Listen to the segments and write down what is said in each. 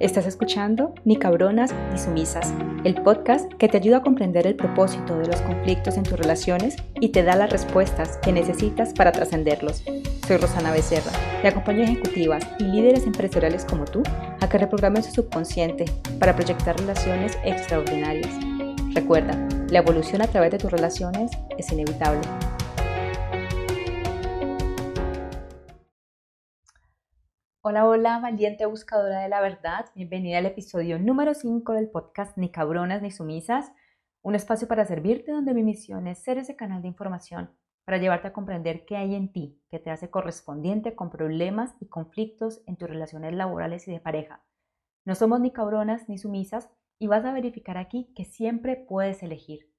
Estás escuchando Ni cabronas ni sumisas, el podcast que te ayuda a comprender el propósito de los conflictos en tus relaciones y te da las respuestas que necesitas para trascenderlos. Soy Rosana Becerra y acompaño a ejecutivas y líderes empresariales como tú a que reprogramen su subconsciente para proyectar relaciones extraordinarias. Recuerda, la evolución a través de tus relaciones es inevitable. Hola, hola, valiente buscadora de la verdad. Bienvenida al episodio número 5 del podcast Ni cabronas ni sumisas, un espacio para servirte donde mi misión es ser ese canal de información para llevarte a comprender qué hay en ti que te hace correspondiente con problemas y conflictos en tus relaciones laborales y de pareja. No somos ni cabronas ni sumisas y vas a verificar aquí que siempre puedes elegir.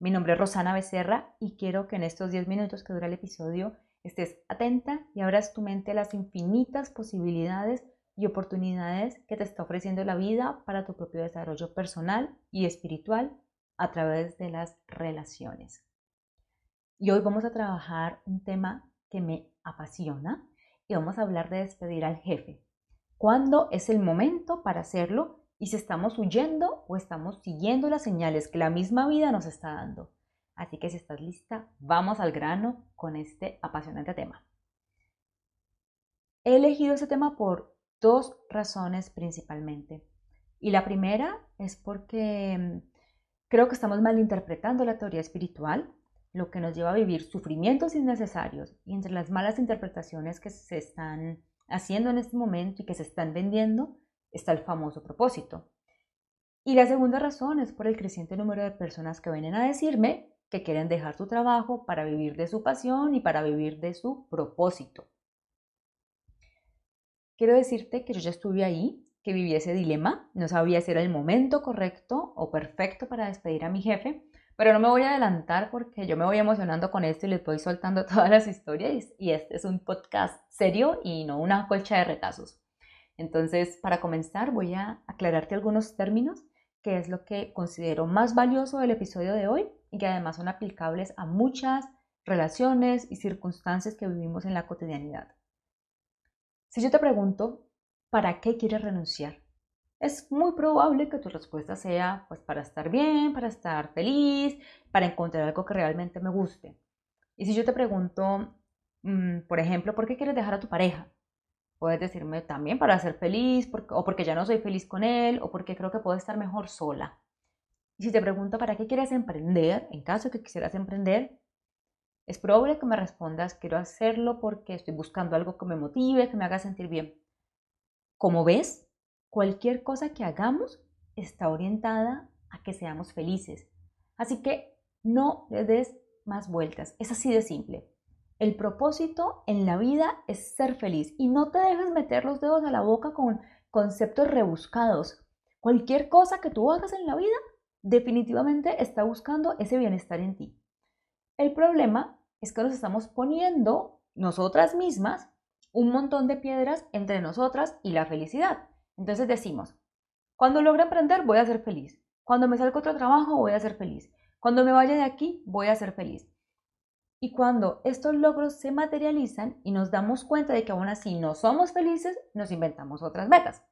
Mi nombre es Rosana Becerra y quiero que en estos 10 minutos que dura el episodio estés atenta y abras tu mente a las infinitas posibilidades y oportunidades que te está ofreciendo la vida para tu propio desarrollo personal y espiritual a través de las relaciones. Y hoy vamos a trabajar un tema que me apasiona y vamos a hablar de despedir al jefe. ¿Cuándo es el momento para hacerlo y si estamos huyendo o estamos siguiendo las señales que la misma vida nos está dando? Así que si estás lista, vamos al grano con este apasionante tema. He elegido este tema por dos razones principalmente. Y la primera es porque mm, creo que estamos malinterpretando la teoría espiritual, lo que nos lleva a vivir sufrimientos innecesarios. Y entre las malas interpretaciones que se están haciendo en este momento y que se están vendiendo está el famoso propósito. Y la segunda razón es por el creciente número de personas que vienen a decirme que quieren dejar su trabajo para vivir de su pasión y para vivir de su propósito. Quiero decirte que yo ya estuve ahí, que viví ese dilema, no sabía si era el momento correcto o perfecto para despedir a mi jefe, pero no me voy a adelantar porque yo me voy emocionando con esto y les voy soltando todas las historias y este es un podcast serio y no una colcha de retazos. Entonces, para comenzar, voy a aclararte algunos términos, que es lo que considero más valioso del episodio de hoy y que además son aplicables a muchas relaciones y circunstancias que vivimos en la cotidianidad. Si yo te pregunto, ¿para qué quieres renunciar? Es muy probable que tu respuesta sea, pues para estar bien, para estar feliz, para encontrar algo que realmente me guste. Y si yo te pregunto, mm, por ejemplo, ¿por qué quieres dejar a tu pareja? Puedes decirme también para ser feliz, o porque ya no soy feliz con él, o porque creo que puedo estar mejor sola. Y si te pregunto para qué quieres emprender, en caso que quisieras emprender, es probable que me respondas, quiero hacerlo porque estoy buscando algo que me motive, que me haga sentir bien. Como ves, cualquier cosa que hagamos está orientada a que seamos felices. Así que no le des más vueltas. Es así de simple. El propósito en la vida es ser feliz y no te dejes meter los dedos a la boca con conceptos rebuscados. Cualquier cosa que tú hagas en la vida definitivamente está buscando ese bienestar en ti. El problema es que nos estamos poniendo nosotras mismas un montón de piedras entre nosotras y la felicidad. Entonces decimos, cuando logre emprender voy a ser feliz. Cuando me salga otro trabajo voy a ser feliz. Cuando me vaya de aquí voy a ser feliz. Y cuando estos logros se materializan y nos damos cuenta de que aún así no somos felices, nos inventamos otras metas.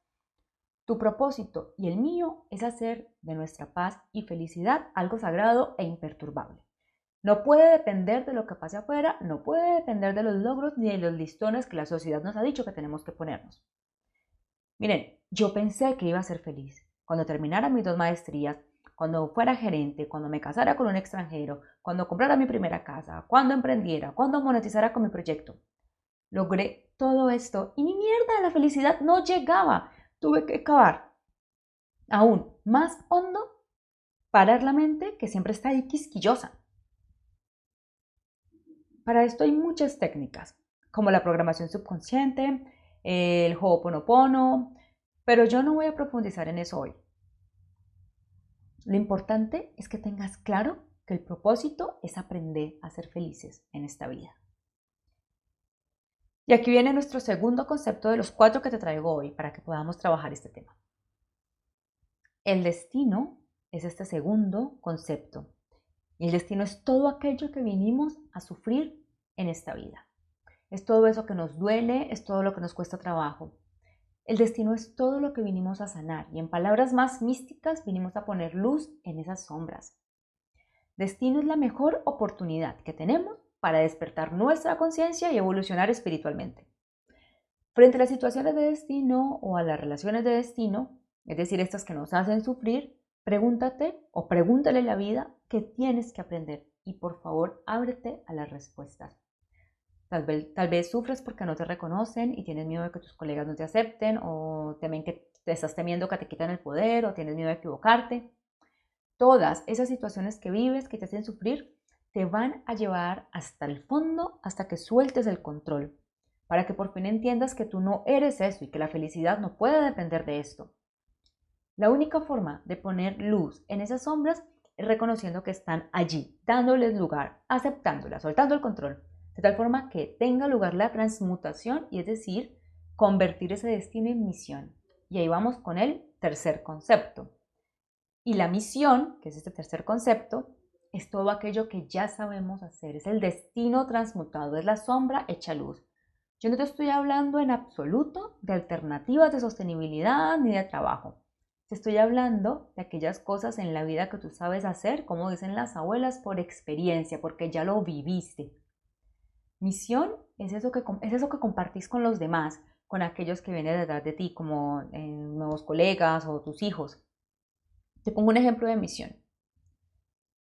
Tu propósito y el mío es hacer de nuestra paz y felicidad algo sagrado e imperturbable. No puede depender de lo que pase afuera, no puede depender de los logros ni de los listones que la sociedad nos ha dicho que tenemos que ponernos. Miren, yo pensé que iba a ser feliz cuando terminara mis dos maestrías, cuando fuera gerente, cuando me casara con un extranjero, cuando comprara mi primera casa, cuando emprendiera, cuando monetizara con mi proyecto. Logré todo esto y ni mierda, la felicidad no llegaba tuve que cavar aún más hondo, parar la mente que siempre está ahí quisquillosa. Para esto hay muchas técnicas, como la programación subconsciente, el Ho'oponopono, pero yo no voy a profundizar en eso hoy. Lo importante es que tengas claro que el propósito es aprender a ser felices en esta vida. Y aquí viene nuestro segundo concepto de los cuatro que te traigo hoy para que podamos trabajar este tema. El destino es este segundo concepto. Y el destino es todo aquello que vinimos a sufrir en esta vida. Es todo eso que nos duele, es todo lo que nos cuesta trabajo. El destino es todo lo que vinimos a sanar y en palabras más místicas vinimos a poner luz en esas sombras. Destino es la mejor oportunidad que tenemos para despertar nuestra conciencia y evolucionar espiritualmente. Frente a las situaciones de destino o a las relaciones de destino, es decir, estas que nos hacen sufrir, pregúntate o pregúntale la vida qué tienes que aprender y por favor ábrete a las respuestas. Tal vez, sufres porque no te reconocen y tienes miedo de que tus colegas no te acepten o temen que te estás temiendo que te quitan el poder o tienes miedo de equivocarte. Todas esas situaciones que vives que te hacen sufrir te van a llevar hasta el fondo hasta que sueltes el control, para que por fin entiendas que tú no eres eso y que la felicidad no puede depender de esto. La única forma de poner luz en esas sombras es reconociendo que están allí, dándoles lugar, aceptándolas, soltando el control, de tal forma que tenga lugar la transmutación y es decir, convertir ese destino en misión. Y ahí vamos con el tercer concepto. Y la misión, que es este tercer concepto, es todo aquello que ya sabemos hacer, es el destino transmutado, es la sombra hecha luz. Yo no te estoy hablando en absoluto de alternativas de sostenibilidad ni de trabajo. Te estoy hablando de aquellas cosas en la vida que tú sabes hacer, como dicen las abuelas, por experiencia, porque ya lo viviste. Misión es eso que, es eso que compartís con los demás, con aquellos que vienen detrás de ti, como eh, nuevos colegas o tus hijos. Te pongo un ejemplo de misión.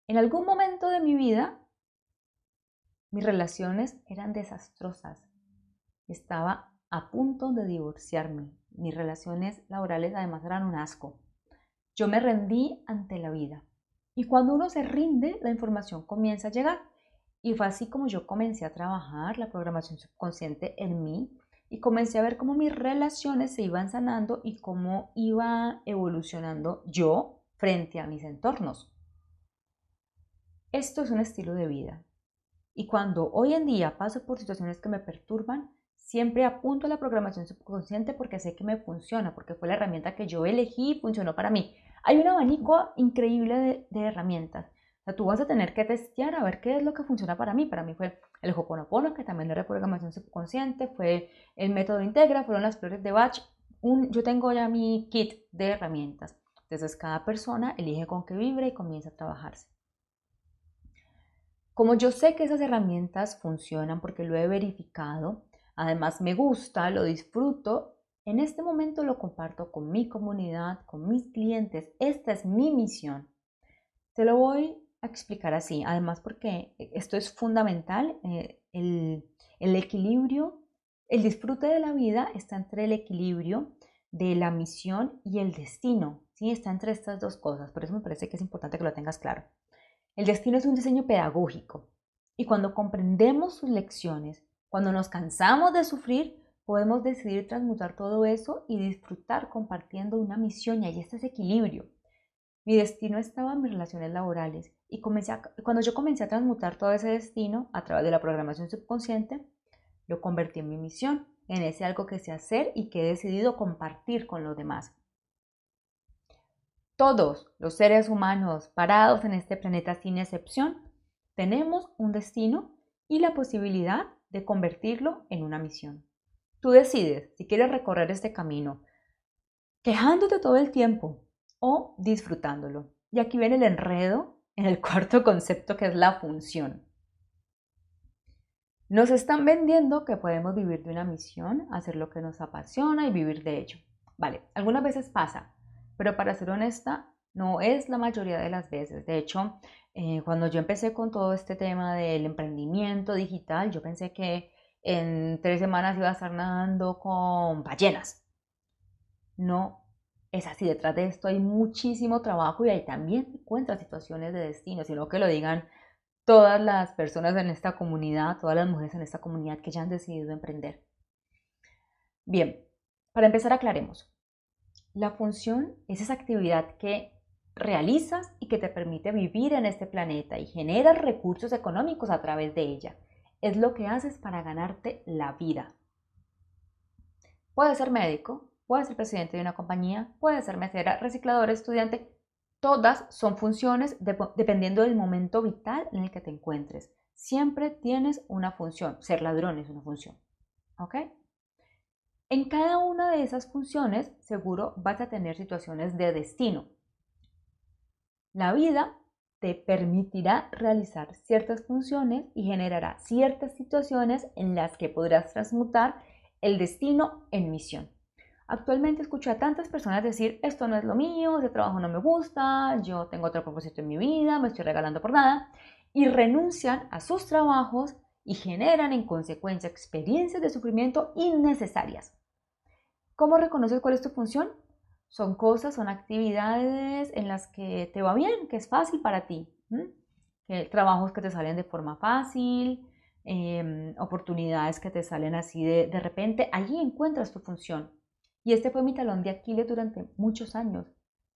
En algún momento de mi vida, mis relaciones eran desastrosas. Estaba a punto de divorciarme. Mis relaciones laborales además eran un asco. Yo me rendí ante la vida. Y cuando uno se rinde, la información comienza a llegar. Y fue así como yo comencé a trabajar la programación subconsciente en mí y comencé a ver cómo mis relaciones se iban sanando y cómo iba evolucionando yo frente a mis entornos. Esto es un estilo de vida. Y cuando hoy en día paso por situaciones que me perturban, Siempre apunto a la programación subconsciente porque sé que me funciona, porque fue la herramienta que yo elegí y funcionó para mí. Hay un abanico increíble de, herramientas. Sea, tú vas a tener que testear a ver qué es lo que funciona para mí. Para mí fue el Hoponopono, que también era programación subconsciente, fue el método Integra, fueron las flores de Bach. Un, yo tengo ya mi kit de herramientas. Entonces cada persona elige con qué vibra y comienza a trabajarse. Como yo sé que esas herramientas funcionan porque lo he verificado, Además me gusta, lo disfruto. En este momento lo comparto con mi comunidad, con mis clientes. Esta es mi misión. Te lo voy a explicar así, además porque esto es fundamental. Eh, el, el equilibrio, el disfrute de la vida está entre el equilibrio de la misión y el destino. ¿sí? Está entre estas dos cosas, por eso me parece que es importante que lo tengas claro. El destino es un diseño pedagógico y cuando comprendemos sus lecciones cuando nos cansamos de sufrir, podemos decidir transmutar todo eso y disfrutar compartiendo una misión y ahí está ese equilibrio. Mi destino estaba en mis relaciones laborales y comencé cuando yo comencé a transmutar todo ese destino a través de la programación subconsciente, lo convertí en mi misión, en ese algo que sé hacer y que he decidido compartir con los demás. Todos los seres humanos parados en este planeta sin excepción tenemos un destino y la posibilidad de convertirlo en una misión. Tú decides si quieres recorrer este camino quejándote todo el tiempo o disfrutándolo. Y aquí viene el enredo en el cuarto concepto que es la función. Nos están vendiendo que podemos vivir de una misión, hacer lo que nos apasiona y vivir de ello. Vale, algunas veces pasa, pero para ser honesta, no es la mayoría de las veces. De hecho, eh, cuando yo empecé con todo este tema del emprendimiento digital, yo pensé que en tres semanas iba a estar nadando con ballenas. No es así, detrás de esto hay muchísimo trabajo y ahí también se encuentran situaciones de destino, sino que lo digan todas las personas en esta comunidad, todas las mujeres en esta comunidad que ya han decidido emprender. Bien, para empezar aclaremos. La función es esa actividad que realizas y que te permite vivir en este planeta y generas recursos económicos a través de ella. Es lo que haces para ganarte la vida. Puede ser médico, puede ser presidente de una compañía, puede ser mesera, reciclador, estudiante. Todas son funciones dependiendo del momento vital en el que te encuentres. Siempre tienes una función. Ser ladrón es una función. ¿Ok? En cada una de esas funciones seguro vas a tener situaciones de destino. La vida te permitirá realizar ciertas funciones y generará ciertas situaciones en las que podrás transmutar el destino en misión. Actualmente escucho a tantas personas decir, esto no es lo mío, ese trabajo no me gusta, yo tengo otro propósito en mi vida, me estoy regalando por nada, y renuncian a sus trabajos y generan en consecuencia experiencias de sufrimiento innecesarias. ¿Cómo reconoces cuál es tu función? Son cosas, son actividades en las que te va bien, que es fácil para ti. Trabajos que te salen de forma fácil, em, oportunidades que te salen así de, de repente. Allí encuentras tu función. Y este fue mi talón de Aquiles durante muchos años.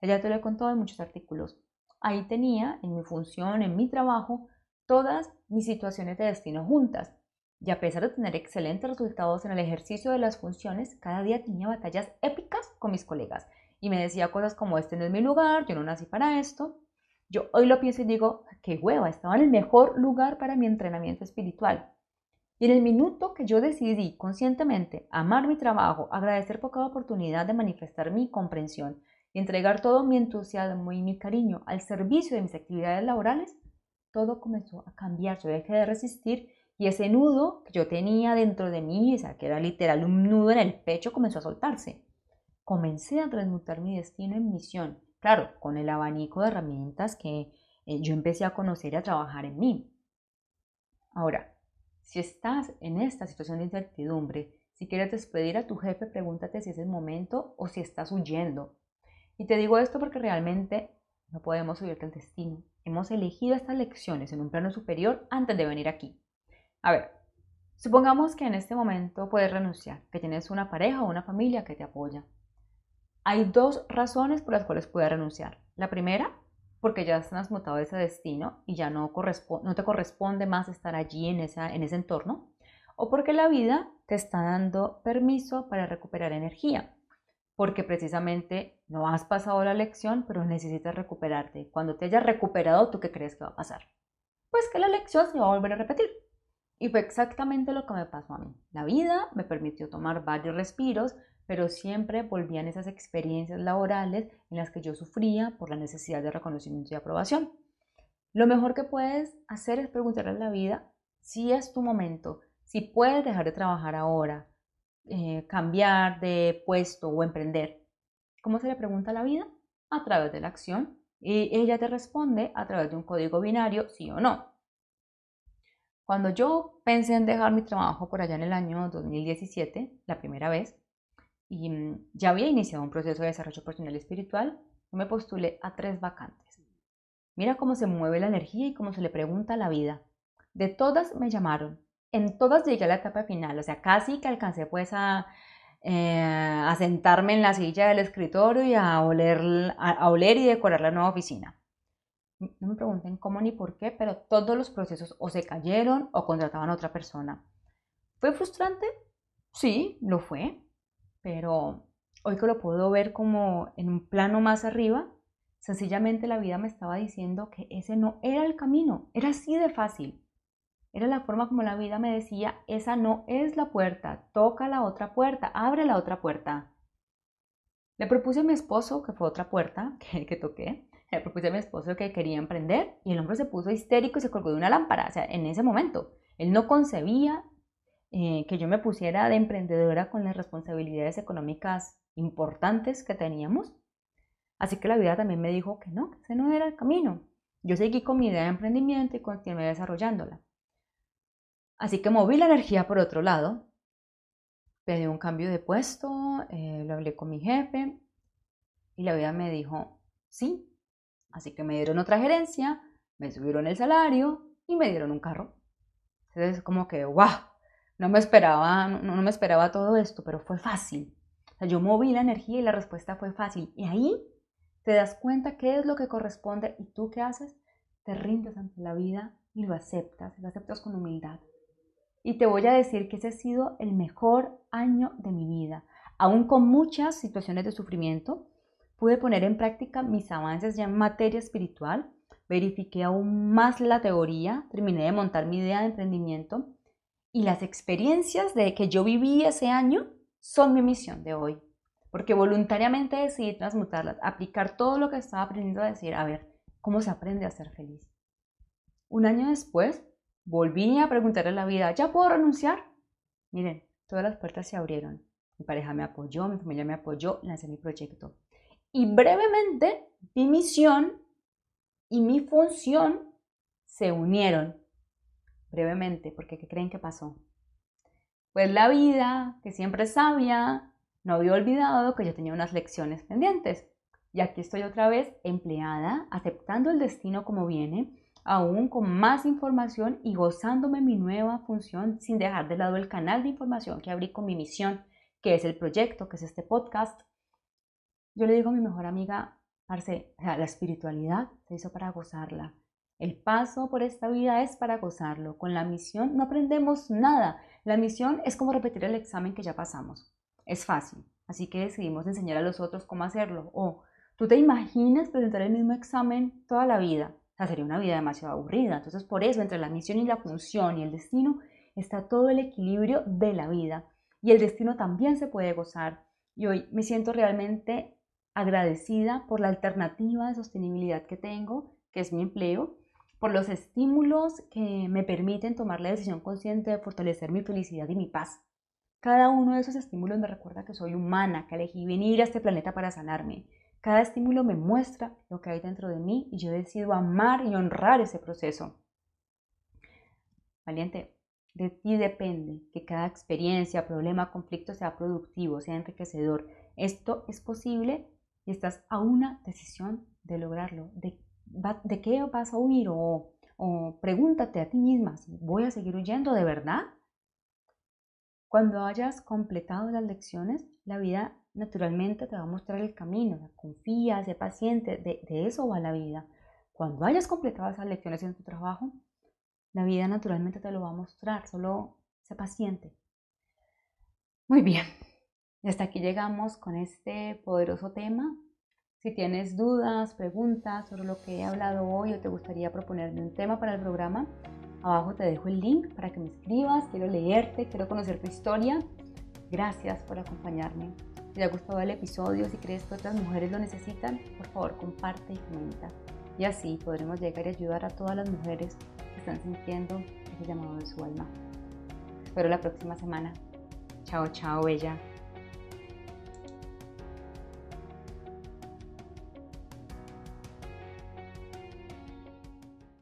Ya te lo he contado en muchos artículos. Ahí tenía, en mi función, en mi trabajo, todas mis situaciones de destino juntas. Y a pesar de tener excelentes resultados en el ejercicio de las funciones, cada día tenía batallas épicas con mis colegas. Y me decía cosas como, este no es mi lugar, yo no nací para esto. Yo hoy lo pienso y digo, qué hueva, estaba en el mejor lugar para mi entrenamiento espiritual. Y en el minuto que yo decidí conscientemente amar mi trabajo, agradecer por cada oportunidad de manifestar mi comprensión y entregar todo mi entusiasmo y mi cariño al servicio de mis actividades laborales, todo comenzó a cambiar. Yo dejé de resistir y ese nudo que yo tenía dentro de mí, o sea, que era literal un nudo en el pecho, comenzó a soltarse. Comencé a transmutar mi destino en misión, claro, con el abanico de herramientas que eh, yo empecé a conocer y a trabajar en mí. Ahora, si estás en esta situación de incertidumbre, si quieres despedir a tu jefe, pregúntate si es el momento o si estás huyendo. Y te digo esto porque realmente no podemos huir del destino. Hemos elegido estas lecciones en un plano superior antes de venir aquí. A ver, supongamos que en este momento puedes renunciar, que tienes una pareja o una familia que te apoya. Hay dos razones por las cuales puedes renunciar. La primera porque ya has transmutado ese destino y ya no, no te corresponde más estar allí en, esa, en ese entorno, o porque la vida te está dando permiso para recuperar energía, porque precisamente no has pasado la lección, pero necesitas recuperarte. Cuando te hayas recuperado, ¿tú qué crees que va a pasar? Pues que la lección se va a volver a repetir. Y fue exactamente lo que me pasó a mí. La vida me permitió tomar varios respiros, pero siempre volvían esas experiencias laborales en las que yo sufría por la necesidad de reconocimiento y aprobación. Lo mejor que puedes hacer es preguntarle a la vida si es tu momento, si puedes dejar de trabajar ahora, eh, cambiar de puesto o emprender. ¿Cómo se le pregunta a la vida? A través de la acción. Y ella te responde a través de un código binario, sí o no. Cuando yo pensé en dejar mi trabajo por allá en el año 2017, la primera vez, y mm, ya había iniciado un proceso de desarrollo personal y espiritual, me postulé a tres vacantes. Mira cómo se mueve la energía y cómo se le pregunta a la vida. De todas me llamaron, en todas llegué a la etapa final, o sea, casi que alcancé pues a, eh, a sentarme en la silla del escritorio y a oler, a oler y decorar la nueva oficina. No me pregunten cómo ni por qué, pero todos los procesos o se cayeron o contrataban a otra persona. ¿Fue frustrante? Sí, lo fue pero hoy que lo puedo ver como en un plano más arriba, sencillamente la vida me estaba diciendo que ese no era el camino, era así de fácil. Era la forma como la vida me decía, esa no es la puerta, toca la otra puerta, abre la otra puerta. Le propuse a mi esposo, que fue otra puerta que, que toqué, le propuse a mi esposo que quería emprender y el hombre se puso histérico y se colgó de una lámpara, o sea, en ese momento. Él no concebía eh, que yo me pusiera de emprendedora con las responsabilidades económicas importantes que teníamos. Así que la vida también me dijo que no, que ese no era el camino. Yo seguí con mi idea de emprendimiento y continué desarrollándola. Así que moví la energía por otro lado, pedí un cambio de puesto, eh, lo hablé con mi jefe y la vida me dijo sí. Así que me dieron otra gerencia, me subieron el salario y me dieron un carro. Entonces, como que, ¡guau! No me esperaba, no, me esperaba todo esto, pero fue fácil. yo moví la energía y la respuesta fue fácil. Y ahí te das cuenta qué es lo que corresponde y tú qué haces, te rindes ante la vida y lo aceptas, lo aceptas con humildad. Y te voy a decir que ese ha sido el mejor año de mi vida. Aún con muchas situaciones de sufrimiento, pude poner en práctica mis avances ya en materia espiritual, verifiqué aún más la teoría, terminé de montar mi idea de emprendimiento y las experiencias de que yo viví ese año son mi misión de hoy. Porque voluntariamente decidí transmutarlas, aplicar todo lo que estaba aprendiendo a decir, a ver, ¿cómo se aprende a ser feliz? Un año después, volví a preguntarle a la vida, ¿ya puedo renunciar? Miren, todas las puertas se abrieron. Mi pareja me apoyó, mi familia me apoyó, lancé mi proyecto. Y brevemente, mi misión y mi función se unieron. Brevemente, porque ¿qué creen que pasó? Pues la vida, que siempre es sabia, no había olvidado que yo tenía unas lecciones pendientes. Y aquí estoy otra vez empleada, aceptando el destino como viene, aún con más información y gozándome mi nueva función sin dejar de lado el canal de información que abrí con mi misión, que es el proyecto, que es este podcast. Yo le digo a mi mejor amiga, Arce, la espiritualidad se hizo para gozarla. El paso por esta vida es para gozarlo. Con la misión no aprendemos nada. La misión es como repetir el examen que ya pasamos. Es fácil, así que decidimos enseñar a los otros cómo hacerlo. O, ¿tú te imaginas presentar el mismo examen toda la vida? O sea, sería una vida demasiado aburrida. Entonces, por eso, entre la misión y la función y el destino, está todo el equilibrio de la vida. Y el destino también se puede gozar. Y hoy me siento realmente agradecida por la alternativa de sostenibilidad que tengo, que es mi empleo, por los estímulos que me permiten tomar la decisión consciente de fortalecer mi felicidad y mi paz. Cada uno de esos estímulos me recuerda que soy humana, que elegí venir a este planeta para sanarme. Cada estímulo me muestra lo que hay dentro de mí y yo decido amar y honrar ese proceso. Valiente, de ti depende que cada experiencia, problema, conflicto sea productivo, sea enriquecedor. Esto es posible y estás a una decisión de lograrlo. ¿De, de qué vas a huir? O, pregúntate a ti misma, ¿voy a seguir huyendo de verdad? Cuando hayas completado las lecciones, la vida naturalmente te va a mostrar el camino. Confía, sé paciente, de, eso va la vida. Cuando hayas completado esas lecciones en tu trabajo, la vida naturalmente te lo va a mostrar. Solo sé paciente. Muy bien. Hasta aquí llegamos con este poderoso tema. Si tienes dudas, preguntas sobre lo que he hablado hoy o te gustaría proponerme un tema para el programa, Abajo te dejo el link para que me escribas, quiero leerte, quiero conocer tu historia. Gracias por acompañarme. Si te ha gustado el episodio, si crees que otras mujeres lo necesitan, por favor comparte y comenta. Y así podremos llegar y ayudar a todas las mujeres que están sintiendo ese llamado de su alma. Espero la próxima semana. Chao, chao, bella.